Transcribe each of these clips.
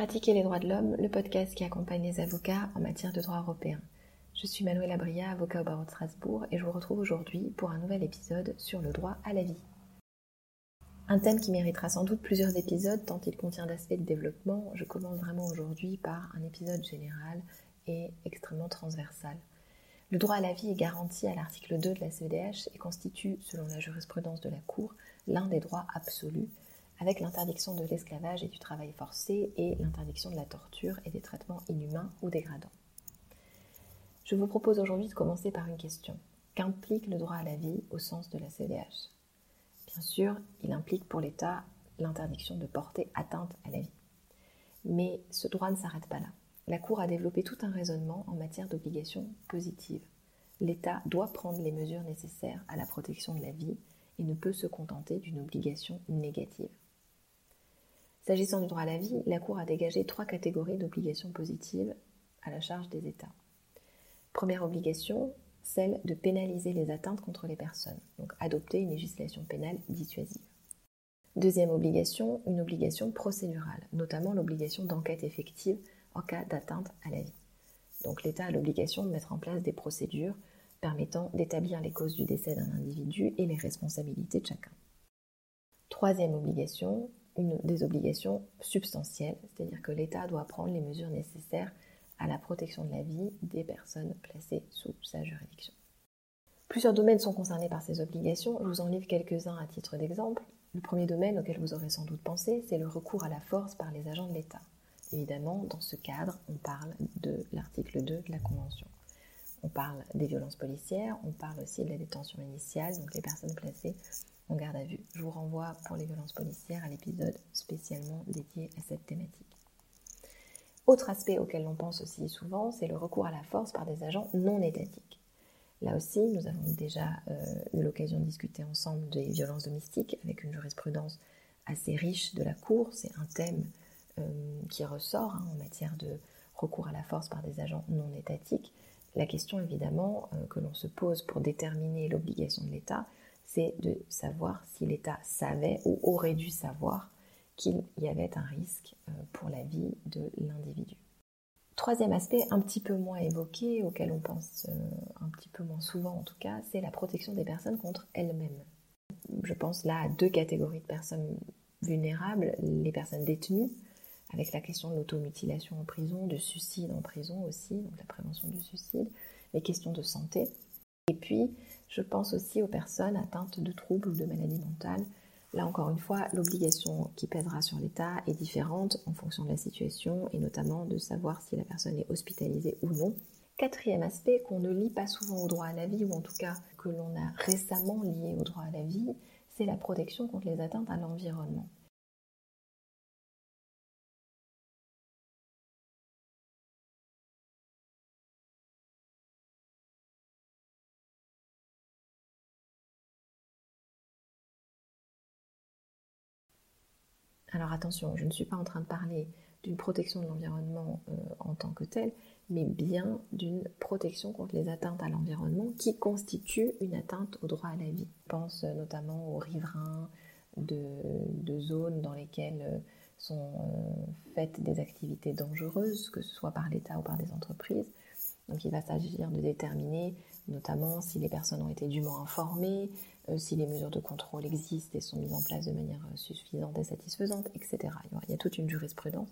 Pratiquer les droits de l'homme, le podcast qui accompagne les avocats en matière de droit européen. Je suis Manuela Bria, avocat au barreau de Strasbourg, et je vous retrouve aujourd'hui pour un nouvel épisode sur le droit à la vie. Un thème qui méritera sans doute plusieurs épisodes tant il contient d'aspects de développement, je commence vraiment aujourd'hui par un épisode général et extrêmement transversal. Le droit à la vie est garanti à l'article 2 de la CEDH et constitue, selon la jurisprudence de la Cour, l'un des droits absolus avec l'interdiction de l'esclavage et du travail forcé et l'interdiction de la torture et des traitements inhumains ou dégradants. Je vous propose aujourd'hui de commencer par une question. Qu'implique le droit à la vie au sens de la CDH Bien sûr, il implique pour l'État l'interdiction de porter atteinte à la vie. Mais ce droit ne s'arrête pas là. La Cour a développé tout un raisonnement en matière d'obligations positives. L'État doit prendre les mesures nécessaires à la protection de la vie et ne peut se contenter d'une obligation négative. S'agissant du droit à la vie, la Cour a dégagé trois catégories d'obligations positives à la charge des États. Première obligation, celle de pénaliser les atteintes contre les personnes, donc adopter une législation pénale dissuasive. Deuxième obligation, une obligation procédurale, notamment l'obligation d'enquête effective en cas d'atteinte à la vie. Donc l'État a l'obligation de mettre en place des procédures permettant d'établir les causes du décès d'un individu et les responsabilités de chacun. Troisième obligation, des obligations substantielles, c'est-à-dire que l'État doit prendre les mesures nécessaires à la protection de la vie des personnes placées sous sa juridiction. Plusieurs domaines sont concernés par ces obligations, je vous en livre quelques-uns à titre d'exemple. Le premier domaine auquel vous aurez sans doute pensé, c'est le recours à la force par les agents de l'État. Évidemment, dans ce cadre, on parle de l'article 2 de la Convention. On parle des violences policières, on parle aussi de la détention initiale, donc les personnes placées garde à vue. Je vous renvoie pour les violences policières à l'épisode spécialement dédié à cette thématique. Autre aspect auquel l'on pense aussi souvent, c'est le recours à la force par des agents non étatiques. Là aussi, nous avons déjà euh, eu l'occasion de discuter ensemble des violences domestiques avec une jurisprudence assez riche de la Cour. C'est un thème euh, qui ressort hein, en matière de recours à la force par des agents non étatiques. La question évidemment euh, que l'on se pose pour déterminer l'obligation de l'État, c'est de savoir si l'État savait ou aurait dû savoir qu'il y avait un risque euh, pour la vie de l'individu. Troisième aspect, un petit peu moins évoqué, auquel on pense euh, un petit peu moins souvent en tout cas, c'est la protection des personnes contre elles-mêmes. Je pense là à deux catégories de personnes vulnérables, les personnes détenues, avec la question de l'automutilation en prison, de suicide en prison aussi, donc la prévention du suicide, les questions de santé, et puis je pense aussi aux personnes atteintes de troubles ou de maladies mentales. Là encore une fois, l'obligation qui pèsera sur l'État est différente en fonction de la situation et notamment de savoir si la personne est hospitalisée ou non. Quatrième aspect qu'on ne lit pas souvent au droit à la vie ou en tout cas que l'on a récemment lié au droit à la vie, c'est la protection contre les atteintes à l'environnement. Alors attention, je ne suis pas en train de parler d'une protection de l'environnement euh, en tant que telle, mais bien d'une protection contre les atteintes à l'environnement qui constitue une atteinte au droit à la vie. Je pense euh, notamment aux riverains de, zones dans lesquelles euh, sont faites des activités dangereuses, que ce soit par l'État ou par des entreprises. Donc il va s'agir de déterminer notamment si les personnes ont été dûment informées, euh, si les mesures de contrôle existent et sont mises en place de manière euh, suffisante et satisfaisante, etc. Il y a toute une jurisprudence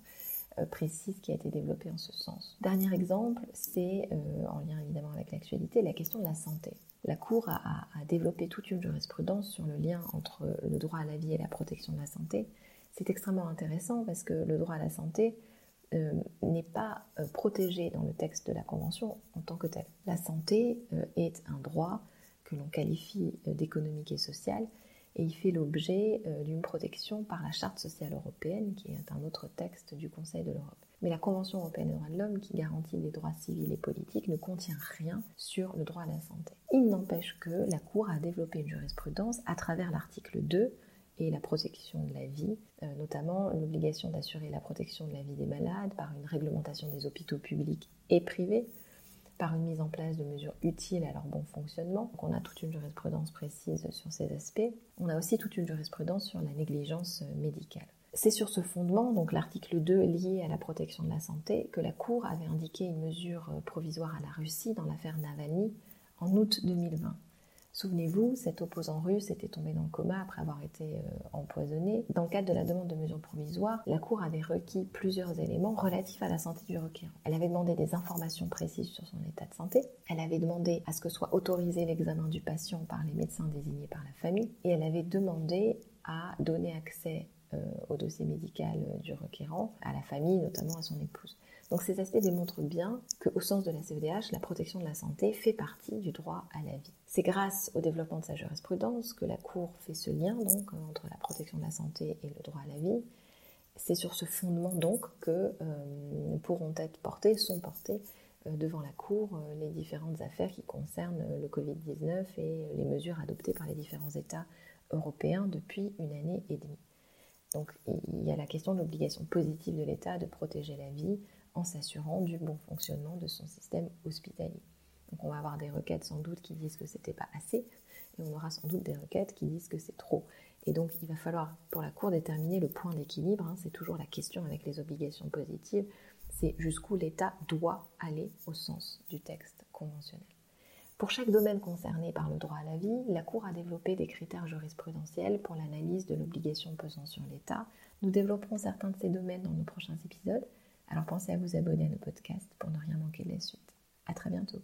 euh, précise qui a été développée en ce sens. Dernier exemple, c'est, en lien évidemment avec l'actualité, la question de la santé. La Cour a, développé toute une jurisprudence sur le lien entre le droit à la vie et la protection de la santé. C'est extrêmement intéressant parce que le droit à la santé n'est pas protégé dans le texte de la Convention en tant que tel. La santé est un droit que l'on qualifie euh, d'économique et social, et il fait l'objet euh, d'une protection par la Charte sociale européenne, qui est un autre texte du Conseil de l'Europe. Mais la Convention européenne des droits de l'homme, qui garantit les droits civils et politiques, ne contient rien sur le droit à la santé. Il n'empêche que la Cour a développé une jurisprudence à travers l'article 2 et la protection de la vie, euh, notamment l'obligation d'assurer la protection de la vie des malades par une réglementation des hôpitaux publics et privés, par une mise en place de mesures utiles à leur bon fonctionnement. On a toute une jurisprudence précise sur ces aspects. On a aussi toute une jurisprudence sur la négligence médicale. C'est sur ce fondement, donc l'article 2 lié à la protection de la santé, que la Cour avait indiqué une mesure provisoire à la Russie dans l'affaire Navalny en août 2020. Souvenez-vous, cet opposant russe était tombé dans le coma après avoir été euh, empoisonné. Dans le cadre de la demande de mesures provisoires, la Cour avait requis plusieurs éléments relatifs à la santé du requérant. Elle avait demandé des informations précises sur son état de santé, elle avait demandé à ce que soit autorisé l'examen du patient par les médecins désignés par la famille, et elle avait demandé à donner accès euh, au dossier médical euh, du requérant, à la famille, notamment à son épouse. Donc ces aspects démontrent bien qu'au sens de la CEDH, la protection de la santé fait partie du droit à la vie. C'est grâce au développement de sa jurisprudence que la Cour fait ce lien donc entre la protection de la santé et le droit à la vie. C'est sur ce fondement donc que euh, pourront être portées, sont portées euh, devant la Cour euh, les différentes affaires qui concernent le Covid-19 et les mesures adoptées par les différents États européens depuis une année et demie. Donc il y a la question de l'obligation positive de l'État de protéger la vie, en s'assurant du bon fonctionnement de son système hospitalier. Donc on va avoir des requêtes sans doute qui disent que c'était pas assez, et on aura sans doute des requêtes qui disent que c'est trop. Et donc il va falloir pour la Cour déterminer le point d'équilibre, hein. c'est toujours la question avec les obligations positives, c'est jusqu'où l'État doit aller au sens du texte conventionnel. Pour chaque domaine concerné par le droit à la vie, la Cour a développé des critères jurisprudentiels pour l'analyse de l'obligation pesant sur l'État. Nous développerons certains de ces domaines dans nos prochains épisodes. Alors pensez à vous abonner à nos podcasts pour ne rien manquer de la suite. À très bientôt.